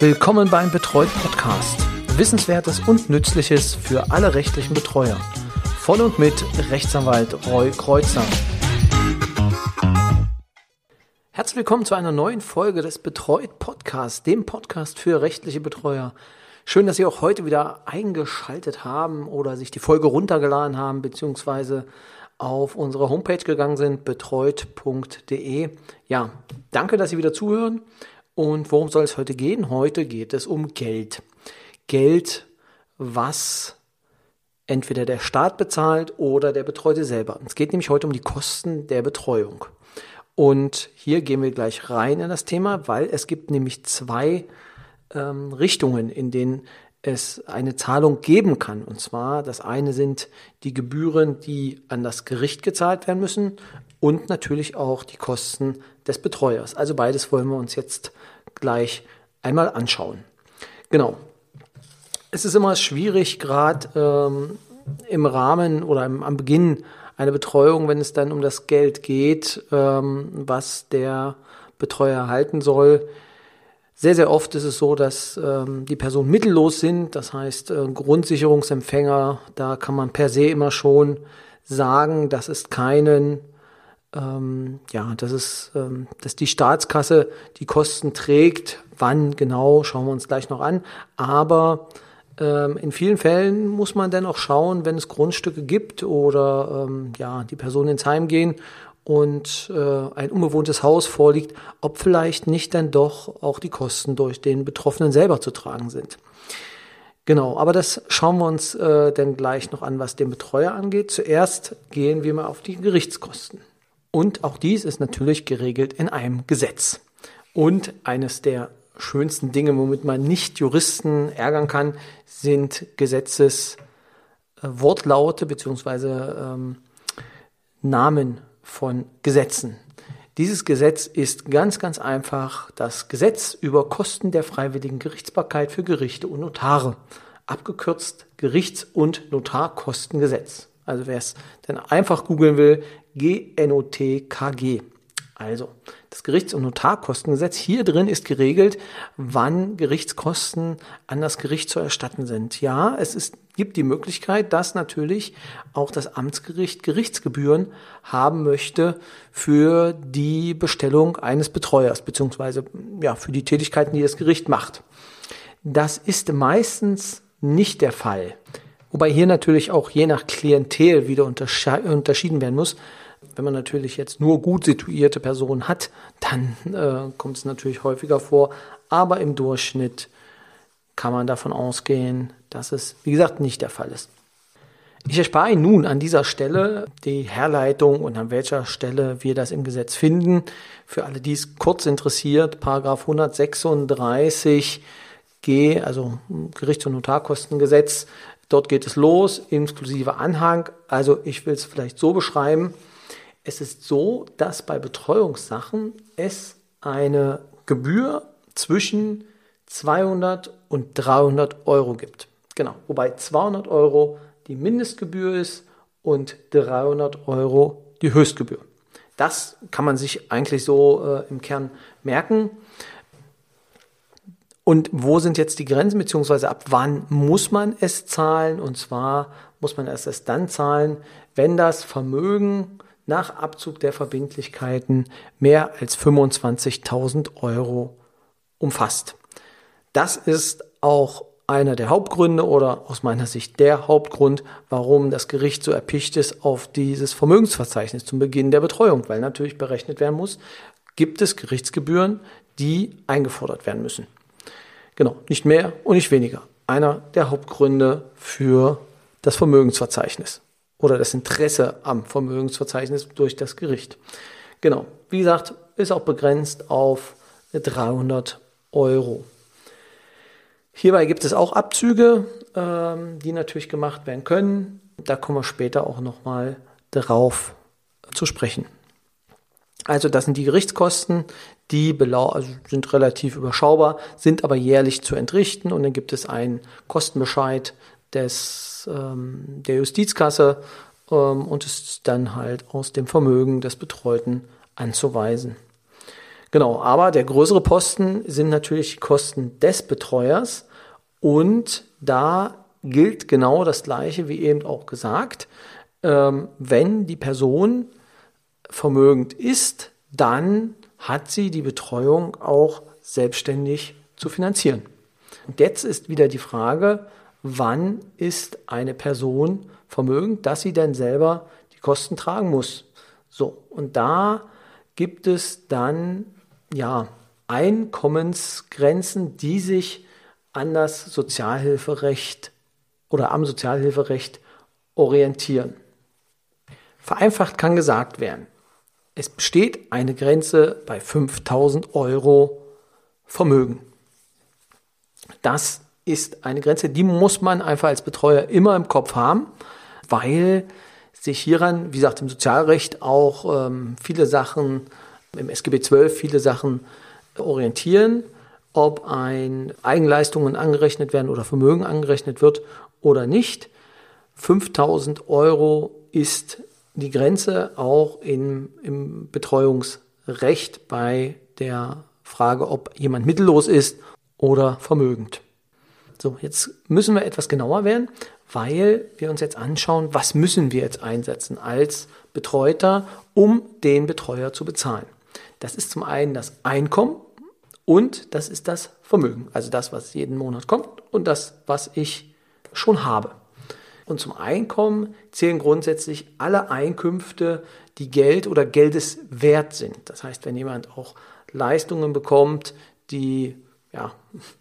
Willkommen beim Betreut Podcast. Wissenswertes und Nützliches für alle rechtlichen Betreuer. Von und mit Rechtsanwalt Roy Kreuzer. Herzlich willkommen zu einer neuen Folge des Betreut Podcasts, dem Podcast für rechtliche Betreuer. Schön, dass Sie auch heute wieder eingeschaltet haben oder sich die Folge runtergeladen haben, beziehungsweise auf unsere Homepage gegangen sind, betreut.de. Ja, danke, dass Sie wieder zuhören. Und worum soll es heute gehen? Heute geht es um Geld. Geld, was entweder der Staat bezahlt oder der Betreute selber. Es geht nämlich heute um die Kosten der Betreuung. Und hier gehen wir gleich rein in das Thema, weil es gibt nämlich zwei ähm, Richtungen, in denen es eine Zahlung geben kann. Und zwar, das eine sind die Gebühren, die an das Gericht gezahlt werden müssen und natürlich auch die Kosten des Betreuers. Also beides wollen wir uns jetzt gleich einmal anschauen. Genau. Es ist immer schwierig, gerade ähm, im Rahmen oder im, am Beginn einer Betreuung, wenn es dann um das Geld geht, ähm, was der Betreuer erhalten soll, sehr, sehr oft ist es so, dass ähm, die Personen mittellos sind, das heißt äh, Grundsicherungsempfänger, da kann man per se immer schon sagen, dass es keinen, ähm, ja, dass es, ähm, dass die Staatskasse die Kosten trägt. Wann genau, schauen wir uns gleich noch an. Aber ähm, in vielen Fällen muss man dann auch schauen, wenn es Grundstücke gibt oder ähm, ja, die Personen ins Heim gehen und äh, ein unbewohntes Haus vorliegt, ob vielleicht nicht dann doch auch die Kosten durch den Betroffenen selber zu tragen sind. Genau, aber das schauen wir uns äh, dann gleich noch an, was den Betreuer angeht. Zuerst gehen wir mal auf die Gerichtskosten. Und auch dies ist natürlich geregelt in einem Gesetz. Und eines der schönsten Dinge, womit man nicht Juristen ärgern kann, sind Gesetzeswortlaute äh, beziehungsweise ähm, Namen von Gesetzen. Dieses Gesetz ist ganz, ganz einfach das Gesetz über Kosten der freiwilligen Gerichtsbarkeit für Gerichte und Notare, abgekürzt Gerichts- und Notarkostengesetz. Also wer es dann einfach googeln will, GNOTKG. Also, das Gerichts- und Notarkostengesetz, hier drin ist geregelt, wann Gerichtskosten an das Gericht zu erstatten sind. Ja, es ist, gibt die Möglichkeit, dass natürlich auch das Amtsgericht Gerichtsgebühren haben möchte für die Bestellung eines Betreuers, beziehungsweise ja, für die Tätigkeiten, die das Gericht macht. Das ist meistens nicht der Fall. Wobei hier natürlich auch je nach Klientel wieder unterschieden werden muss. Wenn man natürlich jetzt nur gut situierte Personen hat, dann äh, kommt es natürlich häufiger vor. Aber im Durchschnitt kann man davon ausgehen, dass es, wie gesagt, nicht der Fall ist. Ich erspare Ihnen nun an dieser Stelle die Herleitung und an welcher Stelle wir das im Gesetz finden. Für alle, die es kurz interessiert, Paragraph 136 G, also Gerichts- und Notarkostengesetz, dort geht es los, inklusive Anhang. Also ich will es vielleicht so beschreiben. Es ist so, dass bei Betreuungssachen es eine Gebühr zwischen 200 und 300 Euro gibt. Genau, wobei 200 Euro die Mindestgebühr ist und 300 Euro die Höchstgebühr. Das kann man sich eigentlich so äh, im Kern merken. Und wo sind jetzt die Grenzen, beziehungsweise ab wann muss man es zahlen? Und zwar muss man es erst dann zahlen, wenn das Vermögen nach Abzug der Verbindlichkeiten mehr als 25.000 Euro umfasst. Das ist auch einer der Hauptgründe oder aus meiner Sicht der Hauptgrund, warum das Gericht so erpicht ist auf dieses Vermögensverzeichnis zum Beginn der Betreuung, weil natürlich berechnet werden muss, gibt es Gerichtsgebühren, die eingefordert werden müssen. Genau, nicht mehr und nicht weniger. Einer der Hauptgründe für das Vermögensverzeichnis oder das Interesse am Vermögensverzeichnis durch das Gericht. Genau, wie gesagt, ist auch begrenzt auf 300 Euro. Hierbei gibt es auch Abzüge, ähm, die natürlich gemacht werden können. Da kommen wir später auch nochmal drauf zu sprechen. Also das sind die Gerichtskosten, die also sind relativ überschaubar, sind aber jährlich zu entrichten und dann gibt es einen Kostenbescheid des, ähm, der Justizkasse ähm, und ist dann halt aus dem Vermögen des Betreuten anzuweisen. Genau, aber der größere Posten sind natürlich die Kosten des Betreuers und da gilt genau das Gleiche wie eben auch gesagt. Ähm, wenn die Person vermögend ist, dann hat sie die Betreuung auch selbstständig zu finanzieren. Und jetzt ist wieder die Frage, wann ist eine Person vermögend, dass sie denn selber die Kosten tragen muss. So, und da gibt es dann ja Einkommensgrenzen, die sich an das Sozialhilferecht oder am Sozialhilferecht orientieren. Vereinfacht kann gesagt werden, es besteht eine Grenze bei 5000 Euro Vermögen. Das ist eine Grenze, die muss man einfach als Betreuer immer im Kopf haben, weil sich hieran, wie gesagt, im Sozialrecht auch ähm, viele Sachen, im SGB XII viele Sachen orientieren, ob ein Eigenleistungen angerechnet werden oder Vermögen angerechnet wird oder nicht. 5000 Euro ist die Grenze auch in, im Betreuungsrecht bei der Frage, ob jemand mittellos ist oder vermögend. So, jetzt müssen wir etwas genauer werden, weil wir uns jetzt anschauen, was müssen wir jetzt einsetzen als Betreuter, um den Betreuer zu bezahlen. Das ist zum einen das Einkommen und das ist das Vermögen, also das, was jeden Monat kommt und das, was ich schon habe. Und zum Einkommen zählen grundsätzlich alle Einkünfte, die Geld oder Geldes wert sind. Das heißt, wenn jemand auch Leistungen bekommt, die ja,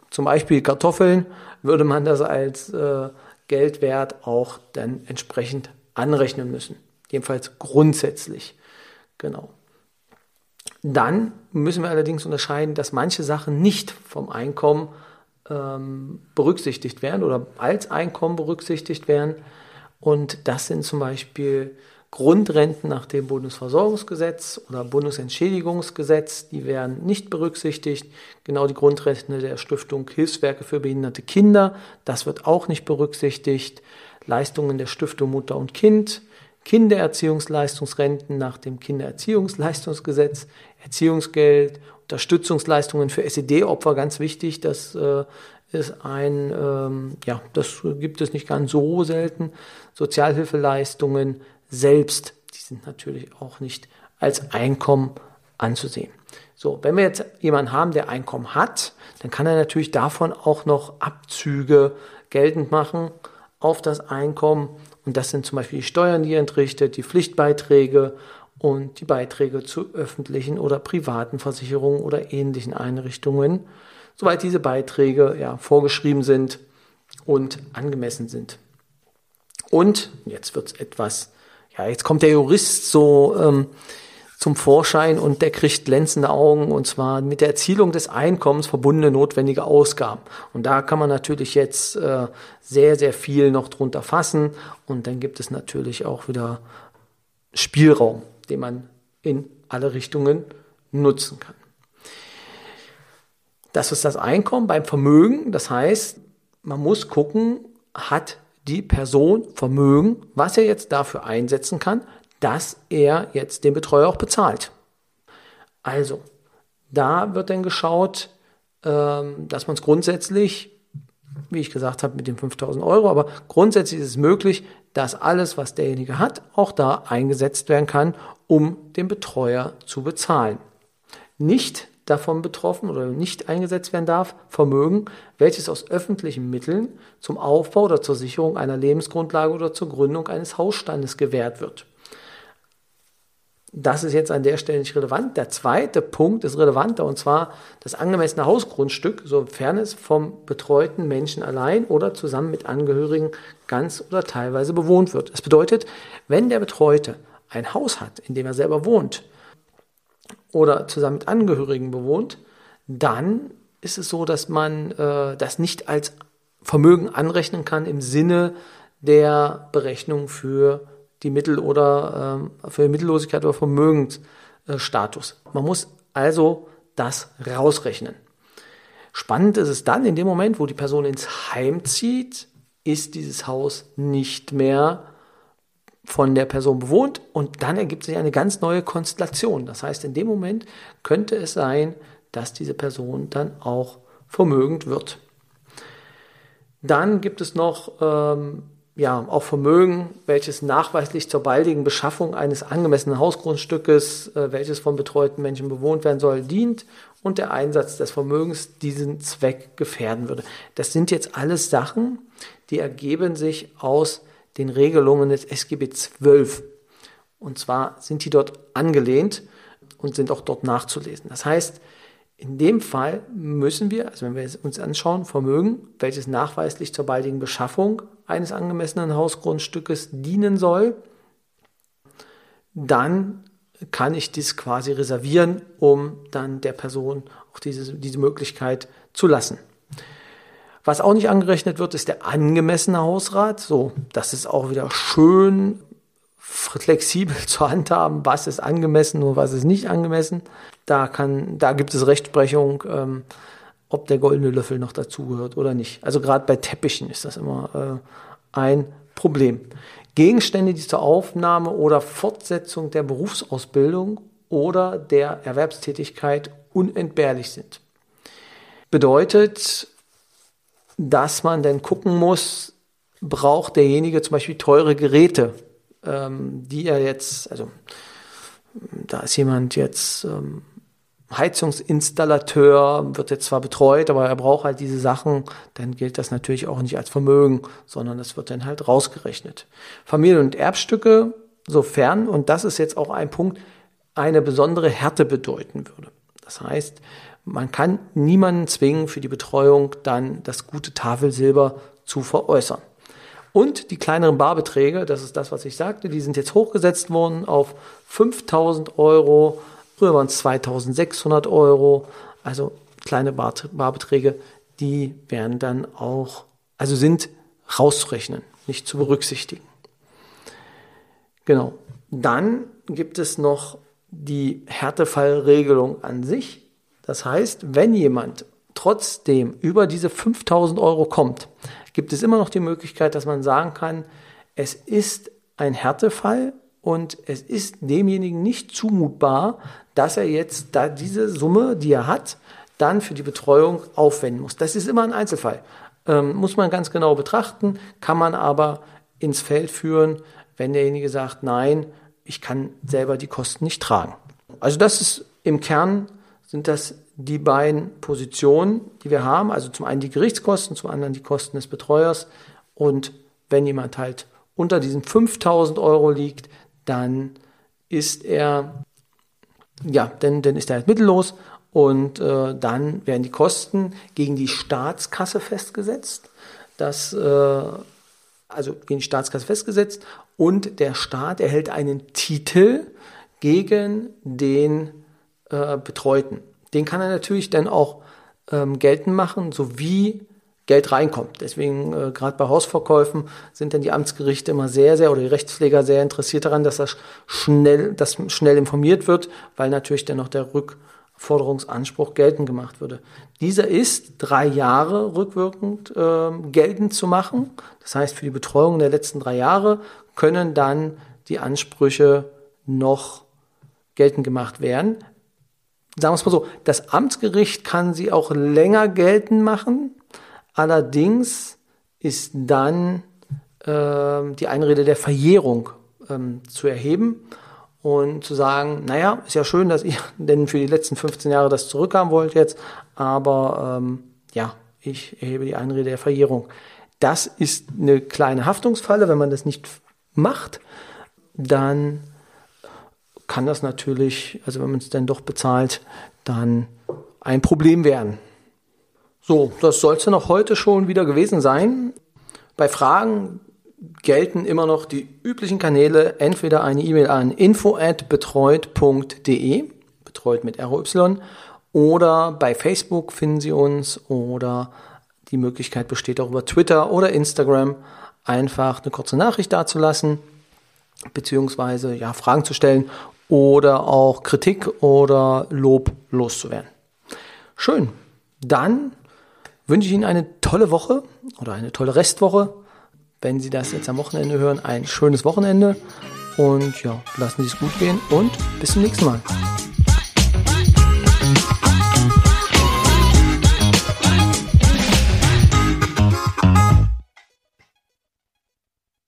zum Beispiel Kartoffeln, würde man das als äh, Geldwert auch dann entsprechend anrechnen müssen. Jedenfalls grundsätzlich. Genau. Dann müssen wir allerdings unterscheiden, dass manche Sachen nicht vom Einkommen ähm, berücksichtigt werden oder als Einkommen berücksichtigt werden. Und das sind zum Beispiel Grundrenten nach dem Bundesversorgungsgesetz oder Bundesentschädigungsgesetz, die werden nicht berücksichtigt. Genau die Grundrente der Stiftung Hilfswerke für behinderte Kinder, das wird auch nicht berücksichtigt. Leistungen der Stiftung Mutter und Kind, Kindererziehungsleistungsrenten nach dem Kindererziehungsleistungsgesetz, Erziehungsgeld, Unterstützungsleistungen für SED-Opfer, ganz wichtig, das äh, ist ein, ähm, ja, das gibt es nicht ganz so selten. Sozialhilfeleistungen, selbst, die sind natürlich auch nicht als Einkommen anzusehen. So, wenn wir jetzt jemanden haben, der Einkommen hat, dann kann er natürlich davon auch noch Abzüge geltend machen auf das Einkommen. Und das sind zum Beispiel die Steuern, die er entrichtet, die Pflichtbeiträge und die Beiträge zu öffentlichen oder privaten Versicherungen oder ähnlichen Einrichtungen, soweit diese Beiträge ja vorgeschrieben sind und angemessen sind. Und jetzt wird es etwas ja, jetzt kommt der Jurist so ähm, zum Vorschein und der kriegt glänzende Augen und zwar mit der Erzielung des Einkommens verbundene notwendige Ausgaben. Und da kann man natürlich jetzt äh, sehr, sehr viel noch drunter fassen und dann gibt es natürlich auch wieder Spielraum, den man in alle Richtungen nutzen kann. Das ist das Einkommen beim Vermögen. Das heißt, man muss gucken, hat die Person Vermögen, was er jetzt dafür einsetzen kann, dass er jetzt den Betreuer auch bezahlt. Also, da wird dann geschaut, ähm, dass man es grundsätzlich, wie ich gesagt habe, mit den 5000 Euro, aber grundsätzlich ist es möglich, dass alles, was derjenige hat, auch da eingesetzt werden kann, um den Betreuer zu bezahlen. Nicht davon betroffen oder nicht eingesetzt werden darf, Vermögen, welches aus öffentlichen Mitteln zum Aufbau oder zur Sicherung einer Lebensgrundlage oder zur Gründung eines Hausstandes gewährt wird. Das ist jetzt an der Stelle nicht relevant. Der zweite Punkt ist relevanter und zwar das angemessene Hausgrundstück, sofern es vom betreuten Menschen allein oder zusammen mit Angehörigen ganz oder teilweise bewohnt wird. Das bedeutet, wenn der Betreute ein Haus hat, in dem er selber wohnt, oder zusammen mit Angehörigen bewohnt, dann ist es so, dass man äh, das nicht als Vermögen anrechnen kann im Sinne der Berechnung für die Mittel- oder äh, für Mittellosigkeit oder Vermögensstatus. Man muss also das rausrechnen. Spannend ist es dann, in dem Moment, wo die Person ins Heim zieht, ist dieses Haus nicht mehr von der Person bewohnt und dann ergibt sich eine ganz neue Konstellation. Das heißt, in dem Moment könnte es sein, dass diese Person dann auch vermögend wird. Dann gibt es noch ähm, ja, auch Vermögen, welches nachweislich zur baldigen Beschaffung eines angemessenen Hausgrundstückes, äh, welches von betreuten Menschen bewohnt werden soll, dient und der Einsatz des Vermögens diesen Zweck gefährden würde. Das sind jetzt alles Sachen, die ergeben sich aus den Regelungen des SGB XII. Und zwar sind die dort angelehnt und sind auch dort nachzulesen. Das heißt, in dem Fall müssen wir, also wenn wir uns anschauen, Vermögen, welches nachweislich zur baldigen Beschaffung eines angemessenen Hausgrundstückes dienen soll, dann kann ich dies quasi reservieren, um dann der Person auch diese, diese Möglichkeit zu lassen. Was auch nicht angerechnet wird, ist der angemessene Hausrat. So, das ist auch wieder schön flexibel zu handhaben, was ist angemessen und was ist nicht angemessen. Da kann, da gibt es Rechtsprechung, ähm, ob der goldene Löffel noch dazugehört oder nicht. Also gerade bei Teppichen ist das immer äh, ein Problem. Gegenstände, die zur Aufnahme oder Fortsetzung der Berufsausbildung oder der Erwerbstätigkeit unentbehrlich sind. Bedeutet, dass man dann gucken muss, braucht derjenige zum Beispiel teure Geräte, ähm, die er jetzt, also da ist jemand jetzt ähm, Heizungsinstallateur, wird jetzt zwar betreut, aber er braucht halt diese Sachen, dann gilt das natürlich auch nicht als Vermögen, sondern das wird dann halt rausgerechnet. Familien- und Erbstücke, sofern, und das ist jetzt auch ein Punkt, eine besondere Härte bedeuten würde. Das heißt, man kann niemanden zwingen, für die Betreuung dann das gute Tafelsilber zu veräußern. Und die kleineren Barbeträge, das ist das, was ich sagte, die sind jetzt hochgesetzt worden auf 5000 Euro. Früher waren es 2600 Euro. Also kleine Bar Barbeträge, die werden dann auch, also sind rauszurechnen, nicht zu berücksichtigen. Genau. Dann gibt es noch die Härtefallregelung an sich. Das heißt, wenn jemand trotzdem über diese 5000 Euro kommt, gibt es immer noch die Möglichkeit, dass man sagen kann, es ist ein Härtefall und es ist demjenigen nicht zumutbar, dass er jetzt da diese Summe, die er hat, dann für die Betreuung aufwenden muss. Das ist immer ein Einzelfall. Ähm, muss man ganz genau betrachten, kann man aber ins Feld führen, wenn derjenige sagt, nein, ich kann selber die Kosten nicht tragen. Also das ist im Kern sind das die beiden Positionen, die wir haben. Also zum einen die Gerichtskosten, zum anderen die Kosten des Betreuers. Und wenn jemand halt unter diesen 5000 Euro liegt, dann ist er, ja, dann, dann ist er halt mittellos und äh, dann werden die Kosten gegen die Staatskasse festgesetzt. Das, äh, also gegen die Staatskasse festgesetzt und der Staat erhält einen Titel gegen den äh, Betreuten den kann er natürlich dann auch ähm, geltend machen, sowie Geld reinkommt. Deswegen, äh, gerade bei Hausverkäufen, sind dann die Amtsgerichte immer sehr, sehr, oder die Rechtspfleger sehr interessiert daran, dass das schnell, dass schnell informiert wird, weil natürlich dann noch der Rückforderungsanspruch geltend gemacht würde. Dieser ist drei Jahre rückwirkend äh, geltend zu machen. Das heißt, für die Betreuung der letzten drei Jahre können dann die Ansprüche noch geltend gemacht werden sagen wir es mal so, das Amtsgericht kann sie auch länger geltend machen. Allerdings ist dann äh, die Einrede der Verjährung ähm, zu erheben und zu sagen, naja, ist ja schön, dass ihr denn für die letzten 15 Jahre das zurückhaben wollt jetzt, aber ähm, ja, ich erhebe die Einrede der Verjährung. Das ist eine kleine Haftungsfalle, wenn man das nicht macht, dann kann das natürlich, also wenn man es dann doch bezahlt, dann ein Problem werden. So, das soll es dann auch heute schon wieder gewesen sein. Bei Fragen gelten immer noch die üblichen Kanäle, entweder eine E-Mail an info@betreut.de, betreut mit ROY, oder bei Facebook finden Sie uns oder die Möglichkeit besteht auch über Twitter oder Instagram einfach eine kurze Nachricht dazulassen beziehungsweise ja Fragen zu stellen oder auch Kritik oder Lob loszuwerden. Schön. Dann wünsche ich Ihnen eine tolle Woche oder eine tolle Restwoche. wenn Sie das jetzt am Wochenende hören, ein schönes Wochenende und ja, lassen Sie es gut gehen und bis zum nächsten Mal.